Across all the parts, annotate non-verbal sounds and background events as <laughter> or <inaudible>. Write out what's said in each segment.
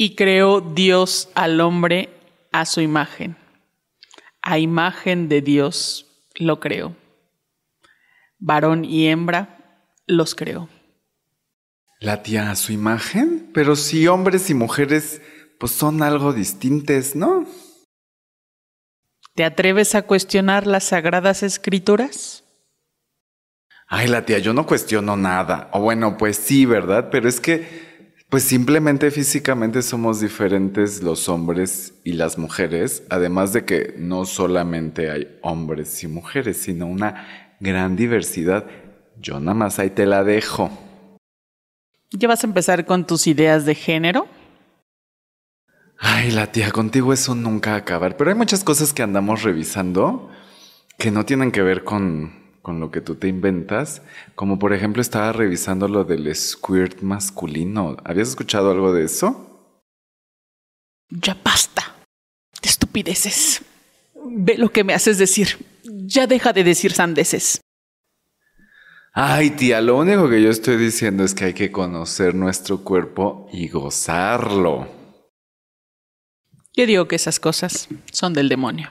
Y creó Dios al hombre a su imagen. A imagen de Dios lo creó. Varón y hembra los creó. La tía a su imagen, pero si hombres y mujeres pues son algo distintos, ¿no? ¿Te atreves a cuestionar las sagradas escrituras? Ay, la tía, yo no cuestiono nada. O bueno, pues sí, ¿verdad? Pero es que pues simplemente físicamente somos diferentes los hombres y las mujeres, además de que no solamente hay hombres y mujeres, sino una gran diversidad. Yo nada más ahí te la dejo. ¿Ya vas a empezar con tus ideas de género? Ay, la tía, contigo eso nunca acabar. Pero hay muchas cosas que andamos revisando que no tienen que ver con, con lo que tú te inventas. Como por ejemplo estaba revisando lo del squirt masculino. ¿Habías escuchado algo de eso? Ya basta de estupideces. Ve lo que me haces decir. Ya deja de decir sandeces. Ay, tía, lo único que yo estoy diciendo es que hay que conocer nuestro cuerpo y gozarlo. Yo digo que esas cosas son del demonio.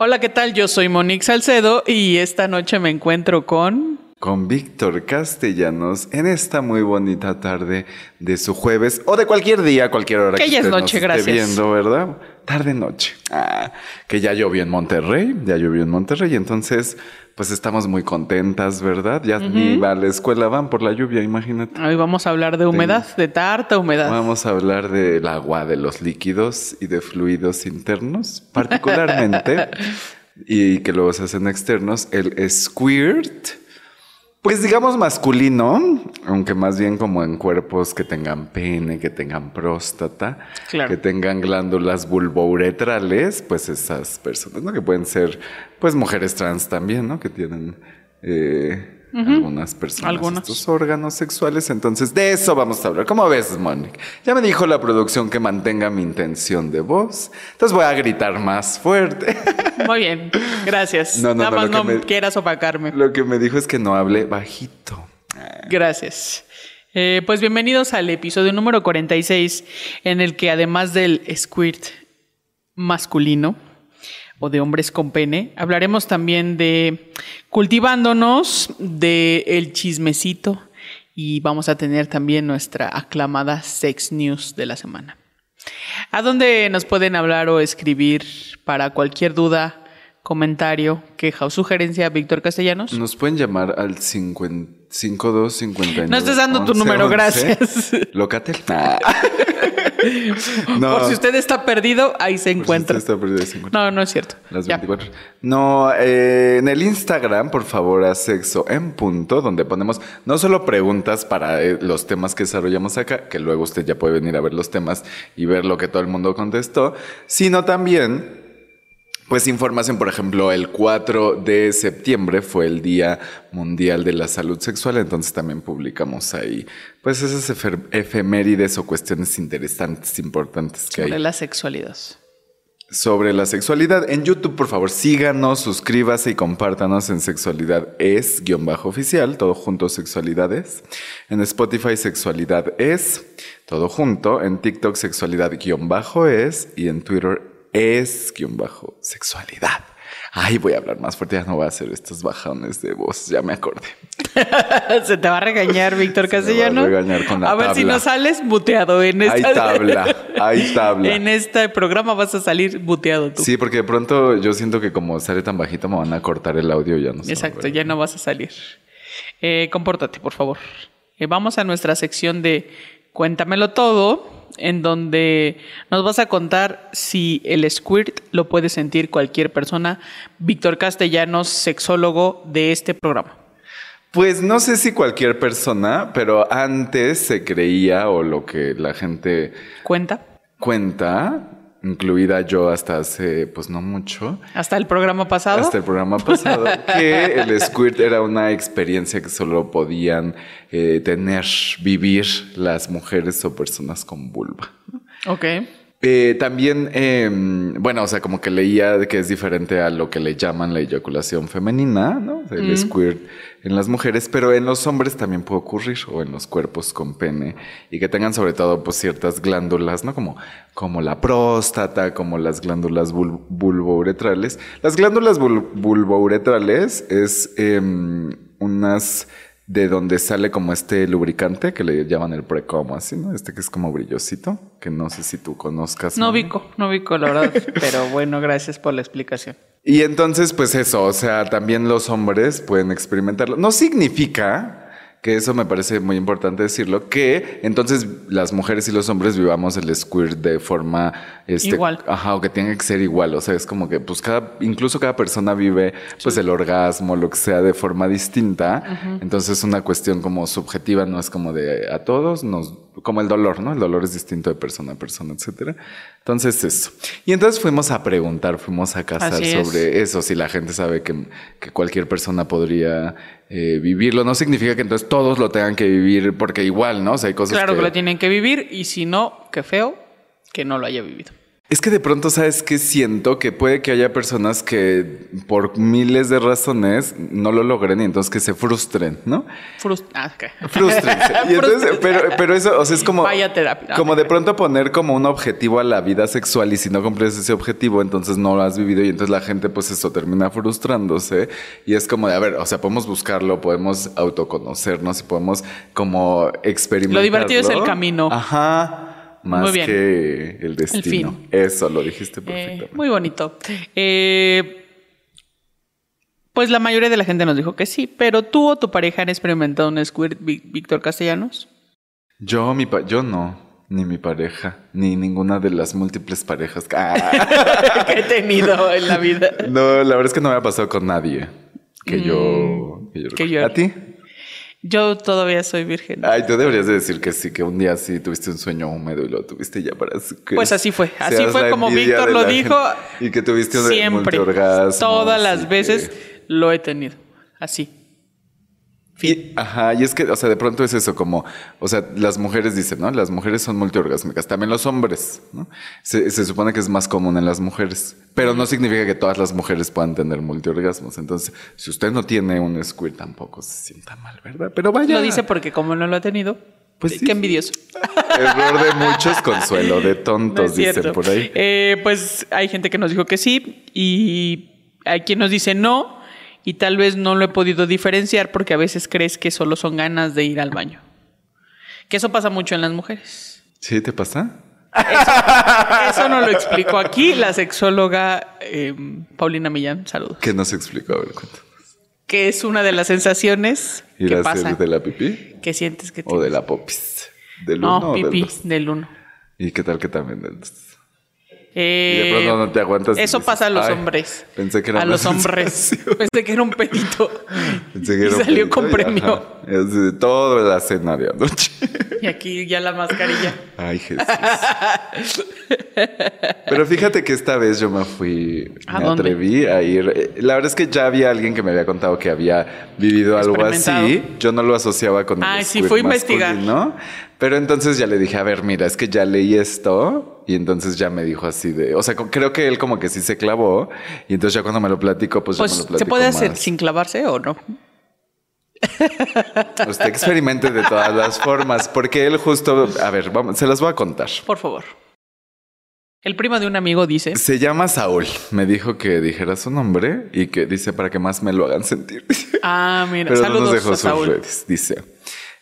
Hola, ¿qué tal? Yo soy Monique Salcedo y esta noche me encuentro con... Con Víctor Castellanos en esta muy bonita tarde de su jueves o de cualquier día, cualquier hora Que que, ya es nos noche, esté viendo, ¿verdad? Tarde noche. Ah, que ya llovió en Monterrey, ya llovió en Monterrey, entonces pues estamos muy contentas, ¿verdad? Ya ni a la escuela van por la lluvia, imagínate. Hoy vamos a hablar de humedad, de tarta humedad. Vamos a hablar del agua, de los líquidos y de fluidos internos, particularmente, <laughs> y que luego se hacen externos, el squirt, pues digamos masculino, aunque más bien como en cuerpos que tengan pene, que tengan próstata, Claro. que tengan glándulas bulbouretrales, pues esas personas, ¿no? Que pueden ser, pues mujeres trans también, ¿no? Que tienen... eh, Algunas personas Algunos. estos órganos sexuales, entonces de eso vamos a hablar. ¿Cómo ves, Mónica? Ya me dijo la producción que mantenga mi intención de voz, entonces voy a gritar más fuerte. <laughs> Muy bien, gracias. No, no, Nada no, más no me- quieras opacarme. Lo que me dijo es que no hable bajito. Gracias. Eh, pues bienvenidos al episodio número 46, en el que además del squirt masculino o de hombres con pene, hablaremos también de cultivándonos, de el chismecito y vamos a tener también nuestra aclamada sex news de la semana. ¿A dónde nos pueden hablar o escribir para cualquier duda, comentario, queja o sugerencia, Víctor Castellanos? Nos pueden llamar al 50 5259. No estés dando tu 11, número, 11. gracias. Locatel. Ah. <laughs> no. Por si usted está perdido, ahí se si encuentra. usted está perdido, se encuentra. No, no es cierto. Las Ya. 24. No, eh, en el Instagram, por favor, a sexo en punto, donde ponemos no solo preguntas para eh, los temas que desarrollamos acá, que luego usted ya puede venir a ver los temas y ver lo que todo el mundo contestó, sino también pues información, por ejemplo, el 4 de septiembre fue el Día Mundial de la Salud Sexual, entonces también publicamos ahí, pues esas efemérides o cuestiones interesantes, importantes que hay Sobre la sexualidad. sobre la sexualidad. En YouTube, por favor, síganos, suscríbase y compártanos en Sexualidad es guion bajo oficial, todo junto Sexualidades. En Spotify, Sexualidad es, todo junto. En TikTok, Sexualidad guion bajo es. Y en Twitter, es guion bajo sexualidad. Ay, voy a hablar más fuerte, ya no voy a hacer estos bajones de voz, ya me acordé. <laughs> Se te va a regañar, Víctor Se me va a Castellano. regañar con la a ver si no sales buteado en Hay esta. tabla, hay <laughs> tabla. en este programa vas a salir buteado tú. Sí, porque de pronto yo siento que como sale tan bajito me van a cortar el audio y ya no se Exacto, ya no vas a salir. Eh, compórtate, por favor. Eh, vamos a nuestra sección de Cuéntamelo todo. En donde nos vas a contar si el squirt lo puede sentir cualquier persona. Víctor Castellanos, sexólogo de este programa. Pues no sé si cualquier persona, pero antes se creía o lo que la gente ¿Cuenta? cuenta, incluida yo hasta hace pues no mucho, Hasta el programa pasado. hasta el programa pasado, que el squirt era una experiencia que solo podían eh, tener, vivir las mujeres o personas con vulva. Ok. Eh, también, eh, bueno, o sea, como que leía que es diferente a lo que le llaman la eyaculación femenina, ¿no? El squirt en las mujeres, pero en los hombres también puede ocurrir, o en los cuerpos con pene, y que tengan sobre todo pues ciertas glándulas, ¿no? Como, como la próstata, como las glándulas vul- vulvouretrales. Las glándulas vul- vulvouretrales es em, unas de donde sale como este lubricante que le llaman el precomo, así, ¿no? Este que es como brillosito, que no sé si tú conozcas. No ubico, no ubico, la verdad. <laughs> pero bueno, gracias por la explicación. Y entonces, pues eso, o sea, también los hombres pueden experimentarlo. No significa que eso me parece muy importante decirlo, que entonces las mujeres y los hombres vivamos el squirt de forma este, Igual. Ajá, o que tenga que ser igual. O sea, es como que pues cada, incluso cada persona vive pues el orgasmo, lo que sea, de forma distinta. Entonces es una cuestión como subjetiva, no es como de a todos, nos, como el dolor, ¿no? El dolor es distinto de persona a persona, etcétera. Entonces eso. Y entonces fuimos a preguntar, fuimos a casar es. sobre eso, si la gente sabe que, que cualquier persona podría eh, vivirlo. No significa que entonces todos lo tengan que vivir porque igual, ¿no? O sea, hay cosas Claro que que lo tienen que vivir y si no, qué feo que no lo haya vivido. Es que de pronto, ¿sabes qué siento? Que puede que haya personas que por miles de razones no lo logren y entonces que se frustren, ¿no? Frust ah, ok. Frústrense. Y entonces, pero, pero eso, o sea, es como. Vaya terapia. Como de pronto poner como un objetivo a la vida sexual y si no cumples ese objetivo, entonces no lo has vivido y entonces la gente, pues eso termina frustrándose. Y es como de, a ver, o sea, podemos buscarlo, podemos autoconocernos y podemos como experimentar. Lo divertido es el camino. Ajá. Más que el destino. Eso lo dijiste Eh, perfectamente. muy bonito. Eh, pues la mayoría de la gente nos dijo que sí, pero tú o tu pareja han experimentado un squirt, Ví- Víctor Castellanos. Yo, mi pa- yo no. Ni mi pareja, ni ninguna de las múltiples parejas. Ah. <laughs> que he tenido en la vida. No, la verdad es que no me ha pasado con nadie. Que yo. Que yo, Mm, que yo- ¿A ti? Yo todavía soy virgen. Ay, tú deberías de decir que sí, que un día sí tuviste un sueño húmedo y lo tuviste ya para que Pues así fue. Así fue como Víctor lo dijo. gente. Y que tuviste un Siempre. Todas las que- veces lo he tenido. Así. Y, ajá, y es que, o sea, de pronto es eso, como, o sea, las mujeres dicen, ¿no? Las mujeres son multiorgásmicas, también los hombres, ¿no? Se, se supone que es más común en las mujeres, pero no significa que todas las mujeres puedan tener multiorgasmos. Entonces, si usted no tiene un squirt, tampoco se sienta mal, ¿verdad? Pero vaya. Lo dice porque como no lo ha tenido, Pues eh, sí. qué envidioso. <laughs> Error de muchos, consuelo de No tontos, es dicen por ahí. Eh, pues hay gente que nos dijo que sí y hay quien nos dice no y tal vez no lo he podido diferenciar porque a veces crees que solo son ganas de ir al baño. Que eso pasa mucho en las mujeres. ¿Sí te pasa? Eso no lo explicó aquí la sexóloga eh, Paulina Millán, saludos. ¿Qué nos explicó? A ver, cuéntanos. Que es una de las sensaciones ¿Ir que de la pipí que sientes que o de la popis? ¿Del uno No, o del pipí, del uno. ¿Y qué tal que también del dos? Y Eh, de pronto no te aguantas. Eso pasa a los "Ay, hombres. Pensé que era a los <laughs> hombres. sensación". Pensé que era un pedito. <laughs> Pensé que y era un salió pedito con premio. de toda la cena de anoche. Y aquí ya la mascarilla. <laughs> Ay, Jesús. Pero fíjate que esta vez yo me fui, ¿A me dónde? atreví a ir. Eh, La verdad es que ya había alguien que me había contado que había vivido algo así. Yo no lo asociaba con el Ay, sí, squirt fue a investigar. Pero entonces ya le dije, a ver, mira, es que ya leí esto. Y entonces ya me dijo así de... O sea, creo que él como que sí se clavó. Y entonces ya cuando me lo platico, pues, ya me Pues, lo platico ¿se puede hacer sin clavarse o no? <laughs> Usted experimente de todas las formas. Porque él justo... A ver, vamos, se las voy a contar. Por favor. El primo de un amigo dice, Se llama Saúl. Me dijo que dijera su nombre y que dice para que más me lo hagan sentir. ah, mira, Pero no nos saludos dejó a sus Saúl. redes. Dice,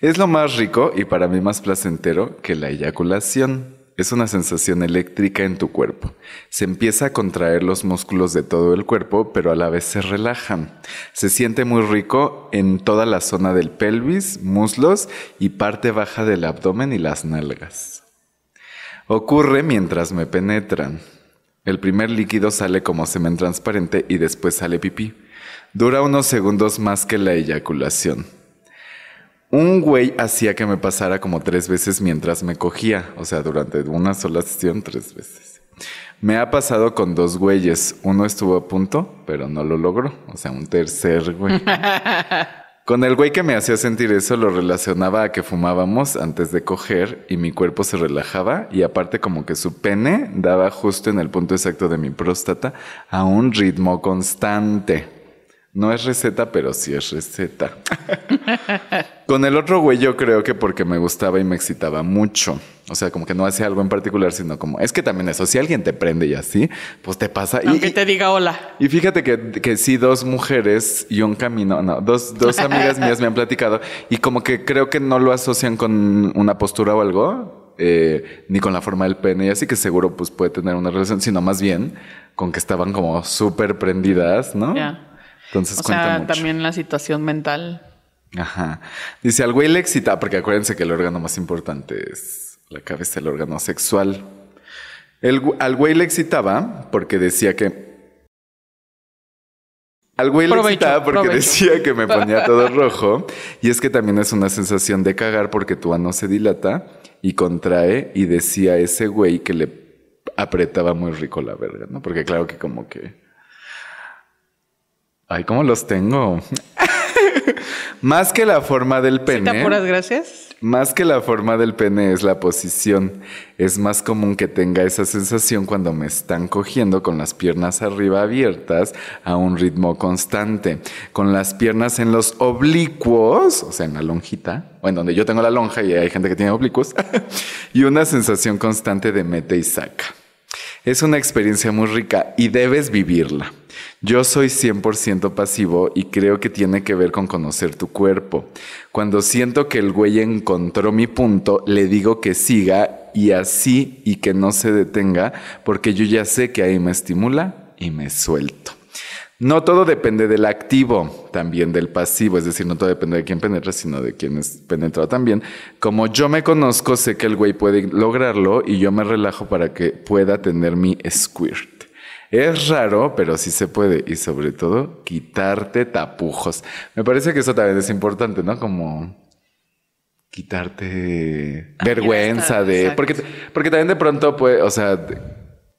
es lo más rico y para mí más placentero que la eyaculación. Es una sensación eléctrica en tu cuerpo. Se empieza a contraer los músculos de todo el cuerpo, pero a la vez se relajan. Se siente muy rico en toda la zona del pelvis, muslos y parte baja del abdomen y las nalgas. Ocurre mientras me penetran. El primer líquido sale como semen transparente y después sale pipí. Dura unos segundos más que la eyaculación. Un güey hacía que me pasara como tres veces mientras me cogía, o sea, durante una sola sesión tres veces. Me ha pasado con dos güeyes. Uno estuvo a punto, pero no lo logró. O sea, un tercer güey. <laughs> Con el güey que me hacía sentir eso lo relacionaba a que fumábamos antes de coger y mi cuerpo se relajaba y aparte como que su pene daba justo en el punto exacto de mi próstata a un ritmo constante. No es receta, pero sí es receta. <laughs> Con el otro güey yo creo que porque me gustaba y me excitaba mucho. O sea, como que no hacía algo en particular, sino como, es que también eso, si alguien te prende y así, pues te pasa. Aunque y, te diga hola. y fíjate que, que sí, dos mujeres y un camino, no, dos, dos amigas mías me han platicado y como que creo que no lo asocian con una postura o algo, eh, ni con la forma del pene y así que seguro pues puede tener una relación, sino más bien con que estaban como súper prendidas, ¿no? Ya. Entonces O cuenta sea, mucho. también la situación mental. Ajá. Dice, al güey le excita, porque acuérdense que el órgano más importante es la cabeza, el órgano sexual. El al güey le excitaba porque decía que... Al güey le excitaba porque provecho. decía que me ponía todo <laughs> rojo. Y es que también es una sensación de cagar porque tu ano se dilata y contrae. Y decía ese güey que le apretaba muy rico la verga, ¿no? Porque claro que como que... Ay, ¿cómo los tengo? <laughs> Más que la forma del ¿Sí pene. te apuras, gracias? Más que la forma del pene es la posición. Es más común que tenga esa sensación cuando me están cogiendo con las piernas arriba abiertas a un ritmo constante. Con las piernas en los oblicuos, o sea, en la lonjita, o en donde yo tengo la lonja y hay gente que tiene oblicuos, <laughs> y una sensación constante de mete y saca. Es una experiencia muy rica y debes vivirla. Yo soy 100% pasivo y creo que tiene que ver con conocer tu cuerpo. Cuando siento que el güey encontró mi punto, le digo que siga y así y que no se detenga porque yo ya sé que ahí me estimula y me suelto. No todo depende del activo, también del pasivo, es decir, no todo depende de quién penetra, sino de quién es penetrado también. Como yo me conozco, sé que el güey puede lograrlo y yo me relajo para que pueda tener mi squirt. Es raro, pero sí se puede y sobre todo quitarte tapujos. Me parece que eso también es importante, ¿no? Como quitarte vergüenza está, de... Porque, porque también de pronto, pues, o sea,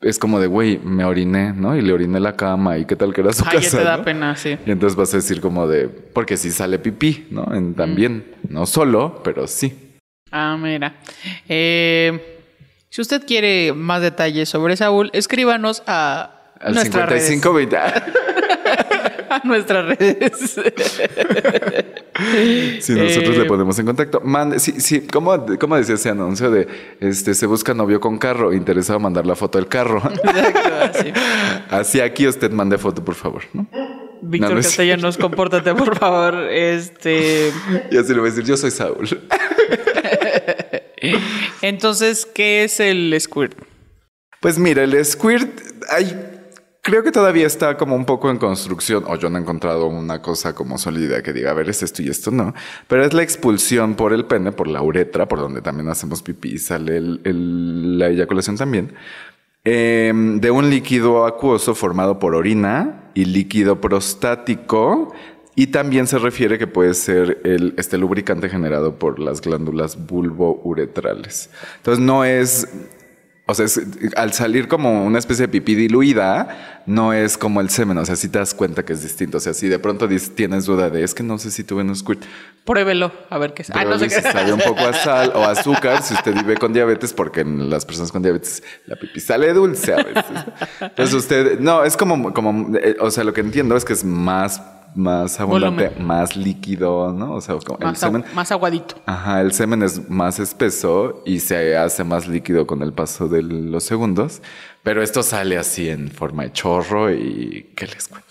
es como de, güey, me oriné, ¿no? Y le oriné la cama y qué tal que era su Ay, ya casa. te da ¿no? pena, sí. Y entonces vas a decir como de, porque sí sale pipí, ¿no? En, también, no solo, pero sí. Ah, mira. Eh, si usted quiere más detalles sobre Saúl, escríbanos a Al nuestras 55 20. redes. <laughs> A nuestras redes. <laughs> Si nosotros Eh, le ponemos en contacto. Mande, sí, sí, ¿cómo, cómo decía ese anuncio de este se busca novio con carro? Interesado mandar la foto del carro. <laughs> Exacto, así. Así aquí usted mande foto, por favor, ¿no? Víctor No, no Castellanos, compórtate, por favor. Este. Y así le voy a decir, yo soy Saúl. <laughs> Entonces, ¿qué es el squirt? Pues mira, el squirt, hay, creo que todavía está como un poco en construcción, o yo no he encontrado una cosa como sólida que diga, a ver, es esto y esto no, pero es la expulsión por el pene, por la uretra, por donde también hacemos pipí y sale la eyaculación también, eh, de un líquido acuoso formado por orina y líquido prostático. Y también se refiere que puede ser el, este lubricante generado por las glándulas bulbouretrales. Entonces no es o sea, es- al salir como una especie de pipí diluida, no es como el semen. O sea, si te das cuenta que es distinto. O sea, si de pronto tienes duda de es que no sé si tuve un squirt, Pruébelo, a ver qué es. Ah, no sé si qué. sabe un poco a sal o azúcar si usted vive con diabetes, porque en las personas con diabetes la pipí sale dulce a veces. Entonces usted, no, es como, como, eh, o sea, lo que entiendo es que es más, más abundante, Volumen. más líquido, ¿no? O sea, como el Más, agu- semen. más aguadito. Ajá, el semen es más espeso y se hace más líquido con el paso de los segundos, pero esto sale así en forma de chorro y ¿qué les cuento?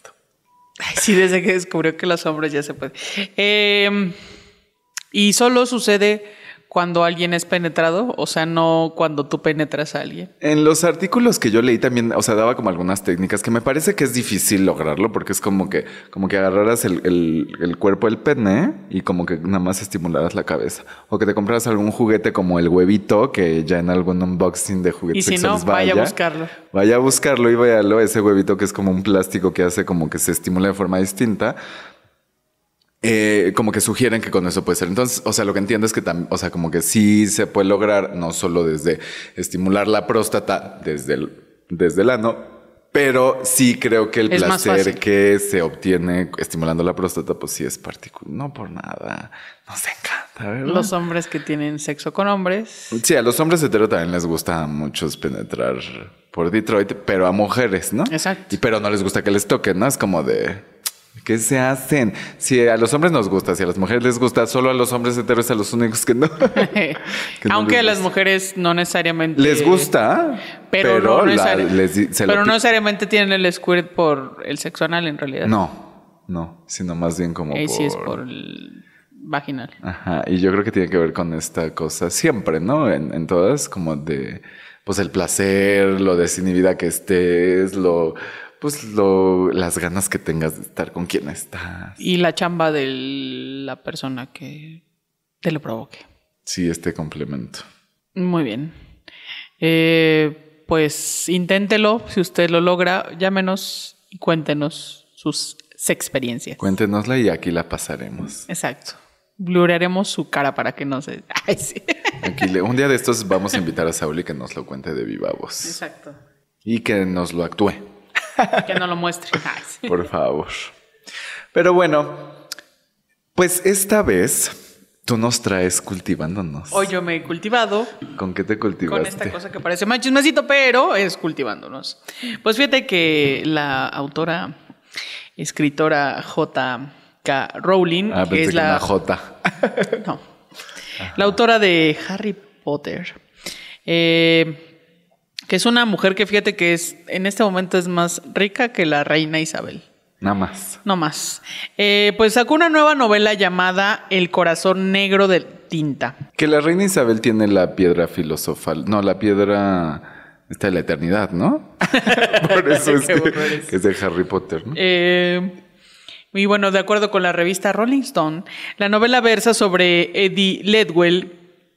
Ay, sí, desde que descubrió que los hombres ya se pueden. Eh, y solo sucede cuando alguien es penetrado, o sea, no cuando tú penetras a alguien. En los artículos que yo leí también, o sea, daba como algunas técnicas que me parece que es difícil lograrlo porque es como que, como que agarraras el, el- el cuerpo del pene y como que nada más estimularas la cabeza. O que te compraras algún juguete como el huevito que ya en algún unboxing de Y juguetes si no, vaya a buscarlo. Vaya a buscarlo y véalo, ese huevito que es como un plástico que hace como que se estimula de forma distinta. Eh, como que sugieren que con eso puede ser. Entonces, o sea, lo que entiendo es que también, o sea, como que sí se puede lograr, no solo desde estimular la próstata desde el, desde el ano, pero sí creo que el Es placer que se obtiene estimulando la próstata, pues sí es particular. No por nada. Nos encanta, ¿verdad? Los hombres que tienen sexo con hombres. Sí, a los hombres hetero también les gusta a muchos penetrar por Detroit, pero a mujeres, ¿no? Exacto. Y pero no les gusta que les toquen, ¿no? Es como de ¿qué se hacen? Si a los hombres nos gusta, si a las mujeres les gusta, solo a los hombres heteros a los únicos que no. <laughs> Que no Aunque a las mujeres no necesariamente. les gusta, Pero, no, la- necesari- les di- se lo pero no necesariamente tienen el squirt por el sexo anal en realidad. No, no, sino más bien como Ahí por... sí es por el vaginal. Ajá, y yo creo que tiene que ver con esta cosa siempre, ¿no? En, en todas, como de, pues el placer, lo desinhibida que estés, lo, pues lo, las ganas que tengas de estar con quien estás. Y la chamba de la persona que te lo provoque. Sí, este complemento. Muy bien. Eh, pues inténtelo. Si usted lo logra, llámenos y cuéntenos sus experiencias. Cuéntenosla y aquí la pasaremos. Exacto. Bluraremos su cara para que no se. <laughs> Ay, sí. Aquí le- un día de estos vamos a invitar a Sauli que nos lo cuente de viva voz Exacto. y que nos lo actúe, Que no lo muestre. <laughs> Por favor. Pero bueno, pues esta vez tú nos traes cultivándonos. Hoy yo me he cultivado ¿Con qué te con cultivaste? esta cosa que parece más chismecito, pero es cultivándonos. Pues fíjate que la autora, escritora J.K. Rowling, Ah, que es la. J. <laughs> No. La autora de Harry Potter. eh, que es una mujer que fíjate que es en este momento es más rica que la reina Isabel. Nada más. No más. Eh, pues sacó una nueva novela llamada El corazón negro de tinta. Que la reina Isabel tiene la piedra filosofal. No, la piedra está de la eternidad, ¿no? <laughs> Por eso es que es de Harry Potter, ¿no? Eh, y bueno, de acuerdo con la revista Rolling Stone, la novela versa sobre Eddie Ledwell,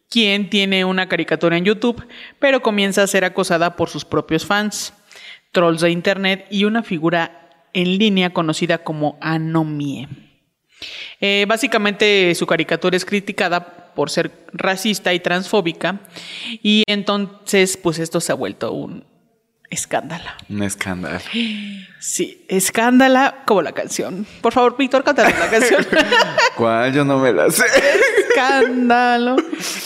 quien tiene una caricatura en YouTube, pero comienza a ser acosada por sus propios fans, trolls de internet y una figura en línea conocida como Anomie. Eh, básicamente su caricatura es criticada por ser racista y transfóbica y entonces pues esto se ha vuelto un escándalo. Un escándalo. Sí, escándala como la canción. Por favor, Víctor, cántale la canción. <laughs> ¿Cuál? Yo no me la sé. escándalo.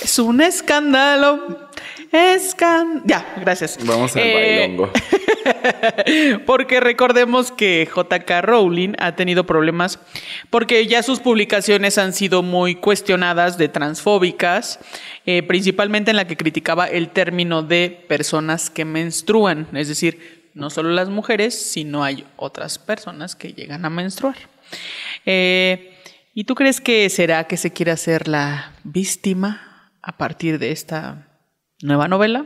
Es un escándalo. Escándalo. Ya, gracias. Vamos al Eh, bailongo. <laughs> <laughs> Porque recordemos que JK Rowling ha tenido problemas porque ya sus publicaciones han sido muy cuestionadas de transfóbicas, eh, principalmente en la que criticaba el término de personas que menstruan, es decir, no solo las mujeres, sino hay otras personas que llegan a menstruar. Eh, ¿Y tú crees que será que se quiere hacer la víctima a partir de esta nueva novela?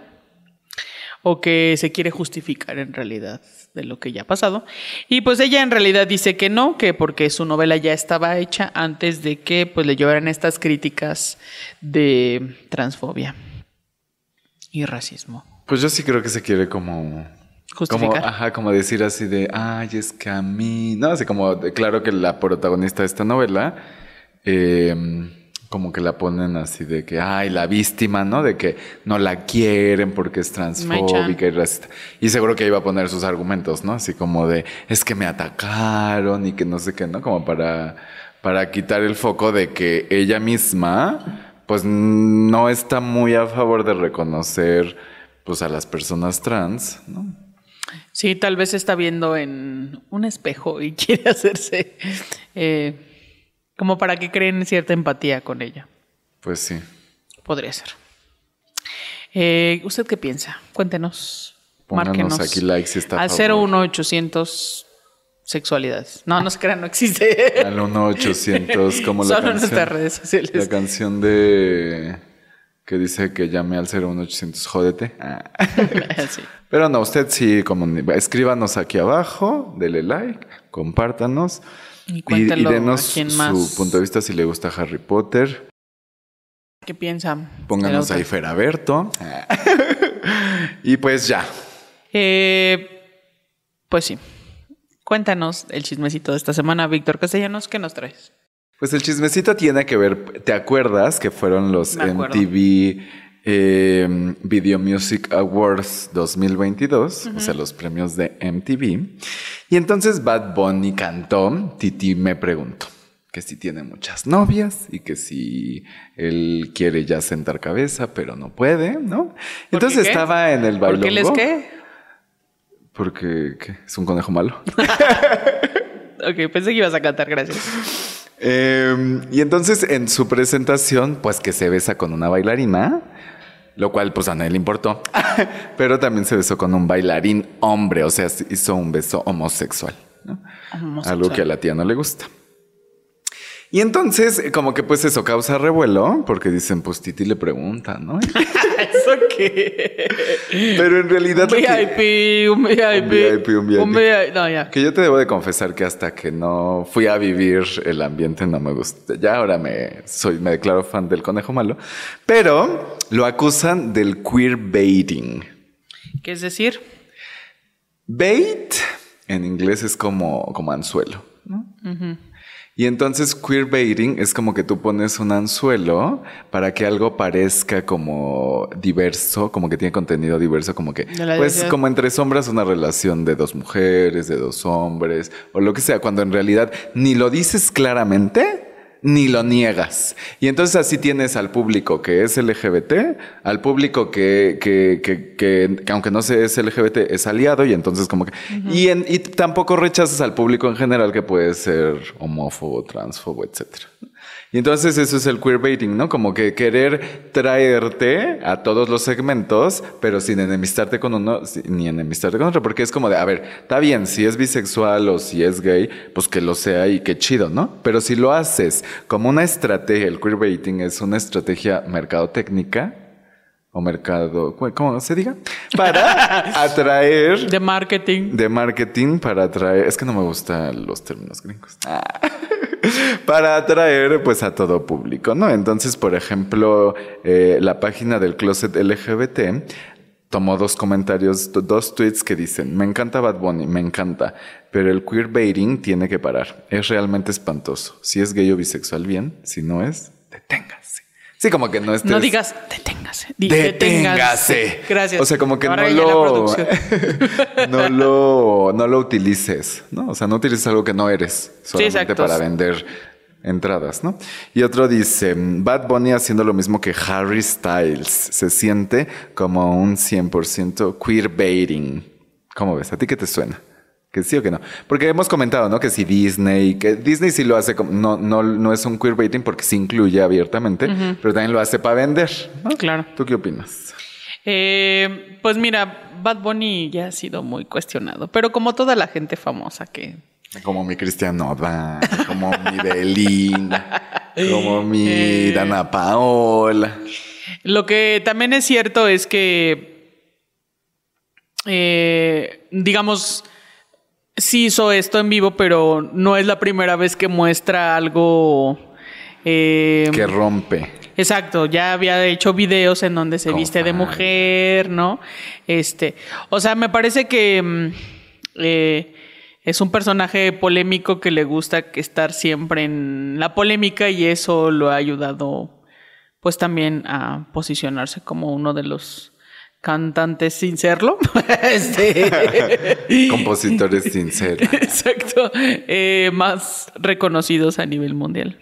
O que se quiere justificar en realidad de lo que ya ha pasado. Y pues ella en realidad dice que no, que porque su novela ya estaba hecha antes de que pues le llevaran estas críticas de transfobia y racismo. Pues yo sí creo que se quiere como... Justificar. Como, ajá, como decir así de, ay, es que a mí, ¿no? Así como, claro que la protagonista de esta novela, eh, como que la ponen así de que, ay, la víctima, ¿no? De que no la quieren porque es transfóbica y racista. Y seguro que iba a poner sus argumentos, ¿no? Así como de, es que me atacaron y que no sé qué, ¿no? Como para, para quitar el foco de que ella misma, pues no está muy a favor de reconocer, pues, a las personas trans, ¿no? Sí, tal vez está viendo en un espejo y <laughs> quiere hacerse eh, como para que creen cierta empatía con ella. Pues sí. Podría ser. Eh, ¿Usted qué piensa? Cuéntenos. Pónganos Márquenos. aquí like si está Al favor. 01800 sexualidades. No, no se crean, no existe. Al 1-800, como la <laughs> Solo en canción. nuestras redes sociales. La canción de... que dice que llame al 01800 jódete. Ah. <laughs> Sí. Pero no, usted sí, como, escríbanos aquí abajo, dele like, compártanos Y y, cuéntelo y denos a quién su más. punto de vista si le gusta Harry Potter. ¿Qué piensan? Pónganos ahí? Feraberto. <laughs> y pues ya. Eh, pues sí. Cuéntanos el chismecito de esta semana, Víctor Castellanos, ¿qué nos traes? Pues el chismecito tiene que ver, ¿te acuerdas que fueron los. MTV eh, Video Music Awards 2022? O sea, los premios de MTV. Y entonces Bad Bunny cantó, Titi me preguntó que si tiene muchas novias y que si él quiere ya sentar cabeza, pero no puede, ¿no? Entonces qué? estaba en el bailongo. ¿Por qué les qué? Porque ¿qué? es un conejo malo. <laughs> Ok, pensé que ibas a cantar, gracias. Eh, y entonces en su presentación, pues que se besa con una bailarina, lo cual pues a nadie le importó, <laughs> pero también se besó con un bailarín hombre, o sea, hizo un beso homosexual, ¿no? Homosexual. algo que a la tía no le gusta. Y entonces, eh, como que pues eso causa revuelo, porque dicen, pues Titi le pregunta, ¿no? <laughs> ¿Eso qué? Pero en realidad... Un VIP, un VIP. Un VIP, un VIP. No, ya. Que yo te debo de confesar que hasta que no fui a vivir el ambiente no me gusta. Ya ahora me soy, me declaro fan del conejo malo. Pero lo acusan del queerbaiting. ¿Qué es decir? Bait en inglés es como, como anzuelo. ¿no? Y entonces queerbaiting es como que tú pones un anzuelo para que algo parezca como diverso, como que tiene contenido diverso, como que, pues como entre sombras una relación de dos mujeres, de dos hombres, o lo que sea, cuando en realidad ni lo dices claramente, ni lo niegas. Y entonces así tienes al público que es LGBT, al público que, que, que, que- que aunque no se es LGBT, es aliado, y entonces como que... y, en- y tampoco rechazas al público en general que puede ser homófobo, transfobo, etcétera. Y entonces eso es el queerbaiting, ¿no? Como que querer traerte a todos los segmentos, pero sin enemistarte con uno, ni enemistarte con otro, porque es como de, a ver, está bien, si es bisexual o si es gay, pues que lo sea y qué chido, ¿no? Pero si lo haces como una estrategia, el queerbaiting es una estrategia mercadotécnica o mercado, ¿cómo se diga? Para <laughs> atraer De marketing. de marketing para atraer, es que no me gustan los términos gringos. Ah. <laughs> para atraer pues a todo público, ¿no? Entonces, por ejemplo, eh, la página del Closet LGBT tomó dos comentarios, do- dos tweets que dicen, me encanta Bad Bunny, me encanta, pero el queerbaiting tiene que parar. Es realmente espantoso. Si es gay o bisexual, bien. Si no es, deténgase. Sí, como que no estés... No digas deténgase. Di Deténgase. Gracias. O sea, como que Ahora no lo, <laughs> no lo no lo utilices, ¿no? O sea, no utilices algo que no eres solamente para vender entradas, ¿no? Y otro dice, Bad Bunny haciendo lo mismo que Harry Styles, se siente como un 100% queerbaiting. ¿Cómo ves? ¿A ti qué te suena? Que sí o que no. Porque hemos comentado, ¿no? Que si Disney, que Disney sí lo hace, como, no, no, no es un queerbaiting porque se incluye abiertamente, pero también lo hace para vender. ¿no? Claro. ¿Tú qué opinas? Eh, pues mira, Bad Bunny ya ha sido muy cuestionado, pero como toda la gente famosa que... Como mi Cristian Nodal, como mi Belinda, como mi Eh. Dana Paola. Lo que también es cierto es que, eh, digamos, sí hizo esto en vivo, pero no es la primera vez que muestra algo... eh, Que rompe. Exacto, ya había hecho videos en donde se viste de mujer, ¿no? Este, o sea, me parece que mm, eh, es un personaje polémico que le gusta estar siempre en la polémica y eso lo ha ayudado, pues también a posicionarse como uno de los cantantes sin serlo. <laughs> Este, Compositores <laughs> sinceros. Exacto, eh, más reconocidos a nivel mundial.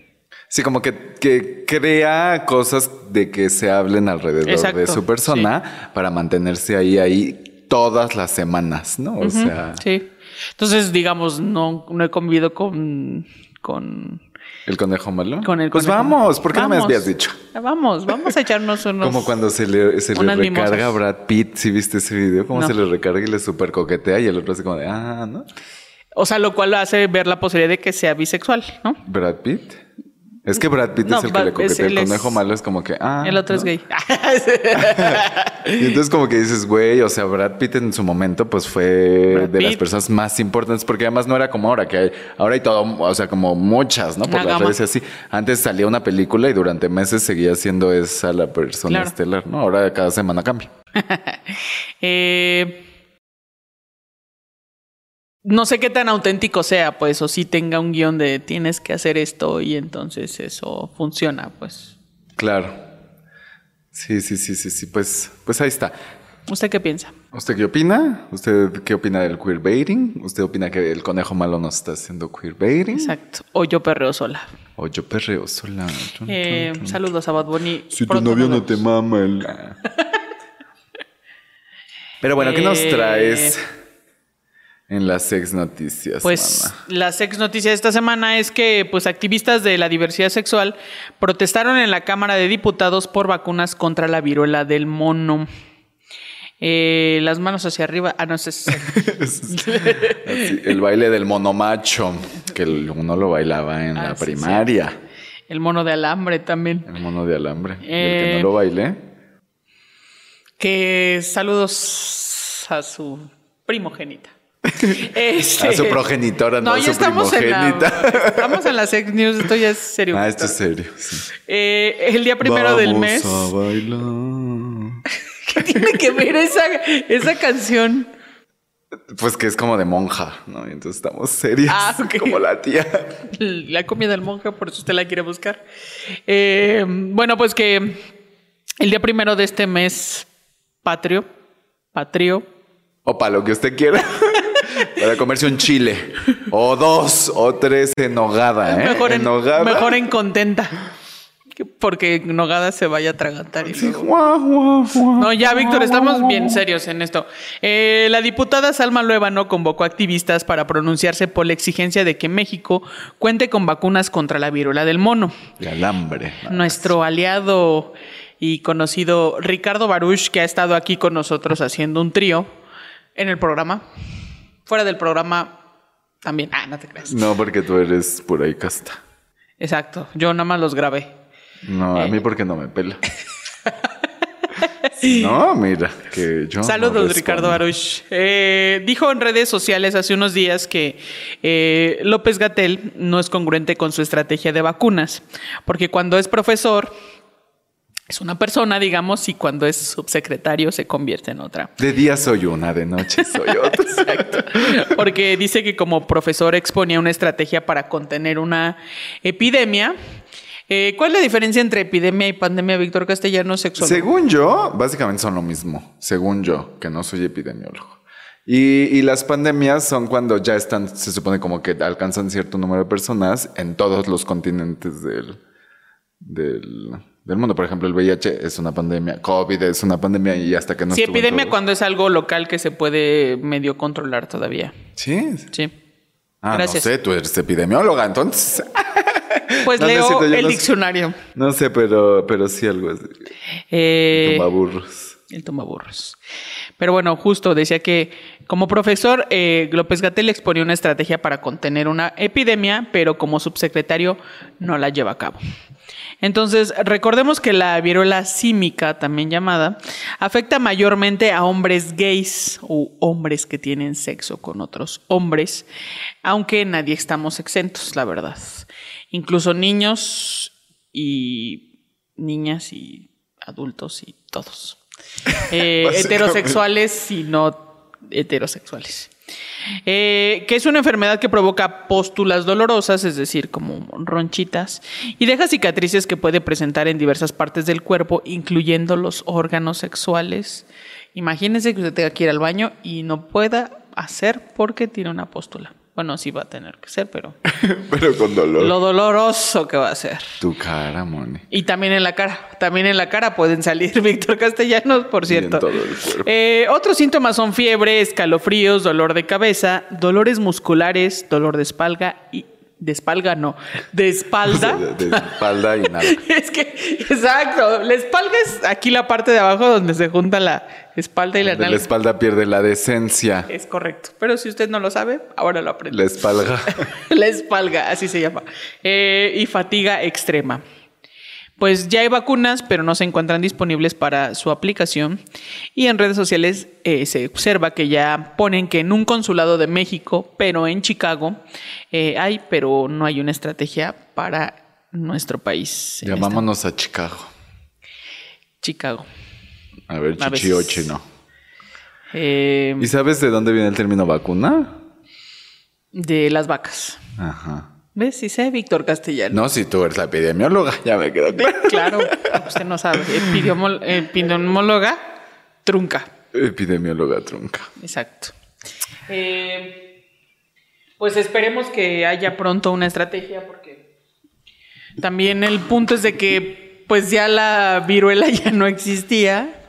Sí, como que, que crea cosas de que se hablen alrededor Exacto, de su persona para mantenerse ahí, ahí todas las semanas, ¿no? O sea, Sí. Entonces, digamos, no, no he convivido con, con, el conejo malo. con el pues vamos, ¿por qué no me habías dicho? Vamos, vamos a echarnos <laughs> unos. Como cuando se le, se le unas recarga a. Brad Pitt, si viste ese video, cómo No. se le recarga y le super coquetea y el otro así como de, ah, ¿no? O sea, lo cual hace ver la posibilidad de que sea bisexual, ¿no? Brad Pitt. Es que Brad Pitt No, es el que le coquetea. El es- conejo malo es como que. Ah, El otro ¿no? es gay. <laughs> <laughs> Y entonces como que dices, güey, o sea, Brad Pitt en su momento pues fue Brad de las personas más importantes porque además no era como ahora, que hay, ahora hay todo, o sea, como muchas, ¿no? Por Una las gama. redes así. Antes salía una película y durante meses seguía siendo esa la persona Claro. estelar, ¿no? Ahora cada semana cambia. <laughs> Eh, no sé qué tan auténtico sea, pues, o si tenga un guion de tienes que hacer esto y entonces eso funciona, pues. Claro. Sí, sí, sí, sí, sí. Pues, pues ahí está. ¿Usted qué piensa? ¿Usted qué opina? ¿Usted qué opina del queerbaiting? ¿Usted opina que el conejo malo nos está haciendo queerbaiting? Exacto. O yo perreo sola. O yo perreo sola. Eh, saludos a Bad Bunny. Si tu novio no te mama el... <laughs> Pero bueno, ¿qué nos Eh, traes en las sex noticias, Pues mana? la sex noticia de esta semana es que pues activistas de la diversidad sexual protestaron en la Cámara de Diputados por vacunas contra la viruela del mono. Eh, las manos hacia arriba. Ah, no sé. <laughs> el baile del monomacho, que uno lo bailaba en Ah, la sí, primaria. El mono de alambre también. El mono de alambre. El Eh, que no lo bailé. Que saludos a su primogénita. <laughs> Este- A su progenitora, no, a ya su estamos en, la, primogénita. <laughs> estamos en la sex news, esto ya es serio. Ah, esto es serio. sí. Eh, el día primero del mes. a bailar. <laughs> ¿Qué tiene que ver esa, esa canción? Pues que es como de monja, ¿no? Y entonces estamos serios. Ah. Como la tía. La comida del monje, por eso usted la quiere buscar. Eh, bueno, pues que el día primero de este mes patrio, patrio, O para lo que usted quiera. Para comerse un chile. O dos o tres en nogada, ¿eh? mejor, en, nogada. mejor en contenta. Que- Porque nogada se vaya a atragantar. y Sí, luego- guau, guau, guau. No, ya, Víctor, estamos bien serios en esto. Eh, la diputada Salma Luébano convocó activistas para pronunciarse por la exigencia de que México cuente con vacunas contra la viruela del mono. De alambre. Nuestro aliado y conocido Ricardo Baruch, que ha estado aquí con nosotros haciendo un trío en el programa. Fuera del programa también. Ah, no te creas. No, porque tú eres por ahí casta. Exacto. Yo nada más los grabé. No, Eh. a mí porque no me pela. <laughs> no, mira, que yo. Saludos. Ricardo Baruch. Eh, dijo en redes sociales hace unos días que eh, López Gatel no es congruente con su estrategia de vacunas, porque cuando es profesor es una persona, digamos, y cuando es subsecretario se convierte en otra. De día soy una, de noche soy otra. <laughs> Porque dice que como profesor exponía una estrategia para contener una epidemia. Eh, ¿Cuál es la diferencia entre epidemia y pandemia, Víctor Castellanos, sexólogo? Según yo, básicamente son lo mismo. Según yo, que no soy epidemiólogo. Y, y las pandemias son cuando ya están, se supone como que alcanzan cierto número de personas en todos los continentes del, del, del mundo. Por ejemplo, el VIH es una pandemia, COVID es una pandemia y hasta que no sí, epidemia todos. cuando es algo local que se puede medio controlar todavía. Sí. Sí. Ah, Gracias. no sé, tú eres epidemióloga, entonces. <laughs> Pues No, leo el no sé. diccionario. No sé, pero, pero sí algo así. Eh, Tumbaburros. El tumbaburros. Pero bueno, justo decía que como profesor, eh, López Gatel exponía una estrategia para contener una epidemia, pero como subsecretario no la lleva a cabo. Entonces, recordemos que la viruela símica, también llamada, afecta mayormente a hombres gays o hombres que tienen sexo con otros hombres, aunque nadie estamos exentos, la verdad. Incluso niños y niñas y adultos y todos. Eh, heterosexuales y no heterosexuales. Eh, que es una enfermedad que provoca póstulas dolorosas, es decir, como ronchitas, y deja cicatrices que puede presentar en diversas partes del cuerpo, incluyendo los órganos sexuales. Imagínense que usted tenga que ir al baño y no pueda hacer porque tiene una póstula. Bueno, sí va a tener que ser, pero <laughs> Pero con dolor. lo doloroso que va a ser. Tu cara, Moni. Y también en la cara. También en la cara pueden salir <laughs> Víctor Castellanos, por cierto. todo el. Eh, otros síntomas son fiebre, escalofríos, dolor de cabeza, dolores musculares, dolor de espalda y de espalda no, de espalda. <laughs> De, de espalda y nada. <laughs> es que, exacto, la espalda es aquí la parte de abajo donde se junta la espalda y la De la nalga. espalda pierde la decencia. Es correcto. Pero si usted no lo sabe, ahora lo aprende. La espalda. <laughs> La espalga, así se llama. Eh, y fatiga extrema. Pues ya hay vacunas, pero no se encuentran disponibles para su aplicación. Y en redes sociales eh, se observa que ya ponen que en un consulado de México, pero en Chicago, eh, hay, pero no hay una estrategia para nuestro país. en Llamámonos a Chicago. Chicago. A ver, A veces. chichioche, no. Eh, ¿Y sabes de dónde viene el término vacuna? de las vacas. Ajá. ¿Ves? Sí sé, Víctor Castellano. No, si tú eres la epidemióloga, ya me quedó claro. Claro, usted no sabe. Epidemióloga trunca. Epidemióloga trunca. Exacto. Eh, pues esperemos que haya pronto una estrategia porque también el punto es de que pues ya la viruela <laughs> ya no existía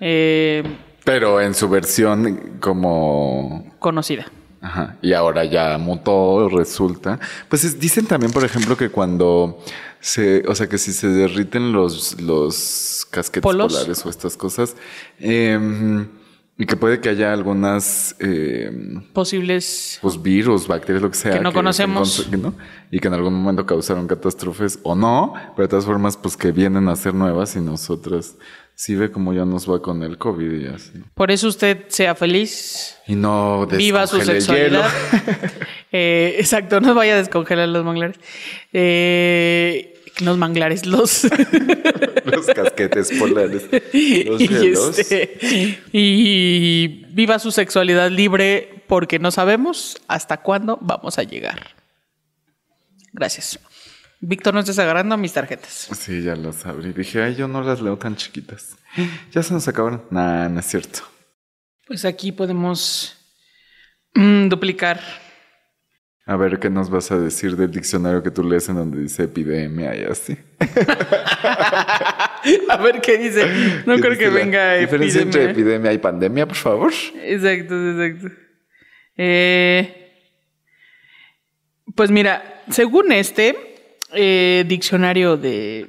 eh, Pero en su versión como conocida. Ajá. Y ahora ya mutó, resulta. Pues es- dicen también, por ejemplo, que cuando se, o sea, que si se derriten los, los casquetes ¿Polos? polares o estas cosas, em, y que puede que haya algunas, em, Posibles. pues virus, bacterias, lo que sea. Que no conocemos. que no, y que en algún momento causaron catástrofes o no, pero de todas formas, pues que vienen a ser nuevas y nosotras sí ve cómo ya nos va con el COVID y así. Por eso usted sea feliz. Y no Viva su descongele el hielo. sexualidad. <laughs> Eh, exacto, no vaya a descongelar los manglares. Eh, los manglares, los. <laughs> los casquetes polares. Los y, este, y viva su sexualidad libre porque no sabemos hasta cuándo vamos a llegar. Gracias. Víctor, no estés agarrando mis tarjetas. Sí, ya las abrí. Dije, ay, yo no las leo tan chiquitas. <laughs> Ya se nos acabaron. Nah, no es cierto. Pues aquí podemos mm, duplicar. A ver, ¿qué nos vas a decir del diccionario que tú lees en donde dice epidemia y así? <laughs> A ver qué dice. No ¿Qué creo dice que venga Diferencia entre epidemia. epidemia y pandemia, por favor. Exacto, exacto. Eh, pues mira, según este eh, diccionario de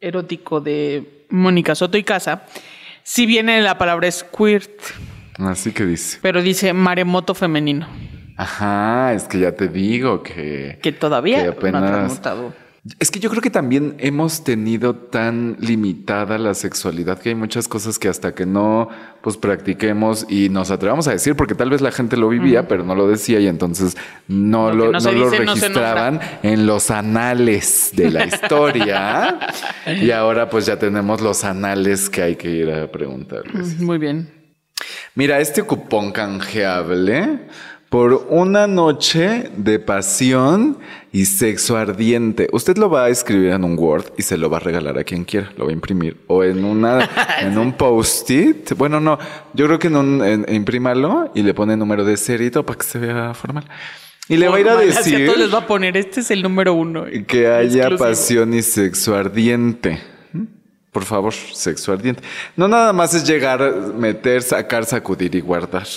erótico de Mónica Soto y Casa, sí viene la palabra squirt, Así que dice. pero dice maremoto femenino, Ajá, es que ya te digo que... que todavía Que no ha transmutado. Es que yo creo que también hemos tenido tan limitada la sexualidad que hay muchas cosas que hasta que no pues practiquemos y nos atrevamos a decir, porque tal vez la gente lo vivía, pero no lo decía y entonces no Lo no lo dice, no se registraban en los anales de la historia. <laughs> y ahora pues ya tenemos los anales que hay que ir a preguntarles. Muy bien. Mira, este cupón canjeable por una noche de pasión y sexo ardiente. Usted lo va a escribir en un Word y se lo va a regalar a quien quiera. Lo va a imprimir. O en una, <laughs> en un post-it. Bueno, no. Yo creo que en un, en- imprímalo y le pone número de todo para que se vea formal. Y le va a ir a decir todos les va a poner, este es el número uno. que haya Exclusivo. pasión y sexo ardiente. Por favor, sexo ardiente. No nada más es llegar, meter, sacar, sacudir y guardar.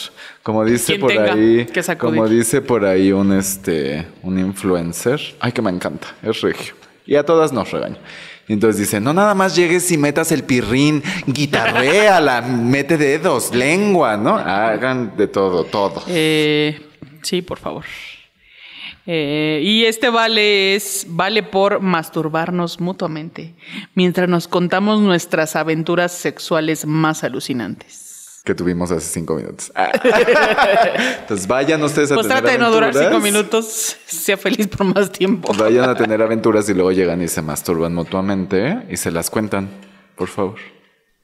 Como dice por ahí, como dice por ahí un este un influencer. Ay, que me encanta, es regio. Y a todas nos regaña. Y entonces dice, no nada más llegues y metas el pirrín, guitarréala, <laughs> mete dedos, lengua, ¿no? Hagan de todo, todo. Eh, sí, por favor. Eh, y este vale es vale por masturbarnos mutuamente mientras nos contamos nuestras aventuras sexuales más alucinantes. que tuvimos hace cinco minutos. Ah. <laughs> Entonces vayan ustedes a Pues tener trata de no durar cinco minutos, sea feliz por más tiempo. Vayan a tener aventuras y luego llegan y se masturban mutuamente y se las cuentan, por favor.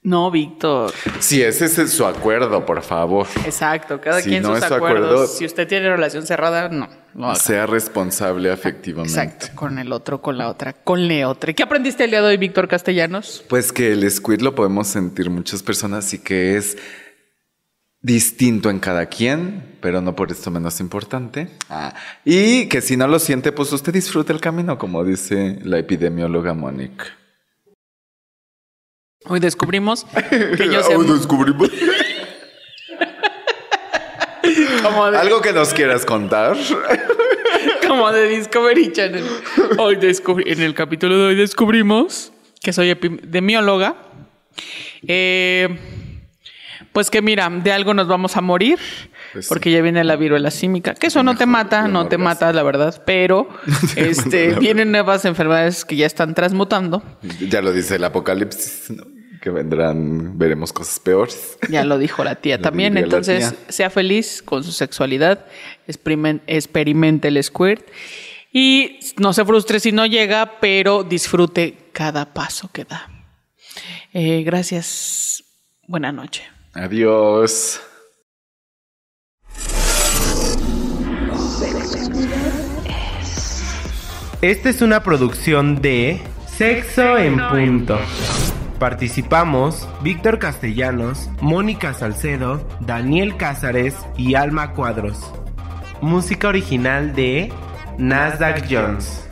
No, Víctor. Si ese es su acuerdo, por favor. Exacto, cada Si quien no sus es acuerdos. acuerdo- Si usted tiene relación cerrada, no. no. Sea responsable afectivamente. Exacto, con el otro, con la otra, con la otra. ¿Qué aprendiste el día de hoy, Víctor Castellanos? Pues que el squid lo podemos sentir muchas personas y que es distinto en cada quien, pero no por esto menos importante. Ah, Y que si no lo siente, pues usted disfruta el camino, como dice la epidemióloga Mónica. Hoy descubrimos <laughs> que yo sé descubrimos. <laughs> como de- Algo que nos quieras contar. <laughs> Como de Discovery Channel. Hoy descubrí, en el capítulo de hoy descubrimos que soy epidemióloga. Eh, pues que mira, de algo nos vamos a morir. Pues sí. porque ya viene la viruela símica. Que eso no te mata, no te mata, la verdad. Pero <laughs> este, vienen nuevas enfermedades que ya están transmutando. Ya lo dice el apocalipsis, ¿no? Que vendrán, veremos cosas peores. Ya lo dijo la tía <laughs> también. Entonces, tía. sea feliz con su sexualidad. experimen- experimente el squirt. Y no se frustre si no llega, pero disfrute cada paso que da. Eh, gracias. Buena noche. Adiós. Esta es una producción de Sexo en Punto. Participamos Víctor Castellanos, Mónica Salcedo, Daniel Cázares y Alma Cuadros. Música original de Nasdaq Jones.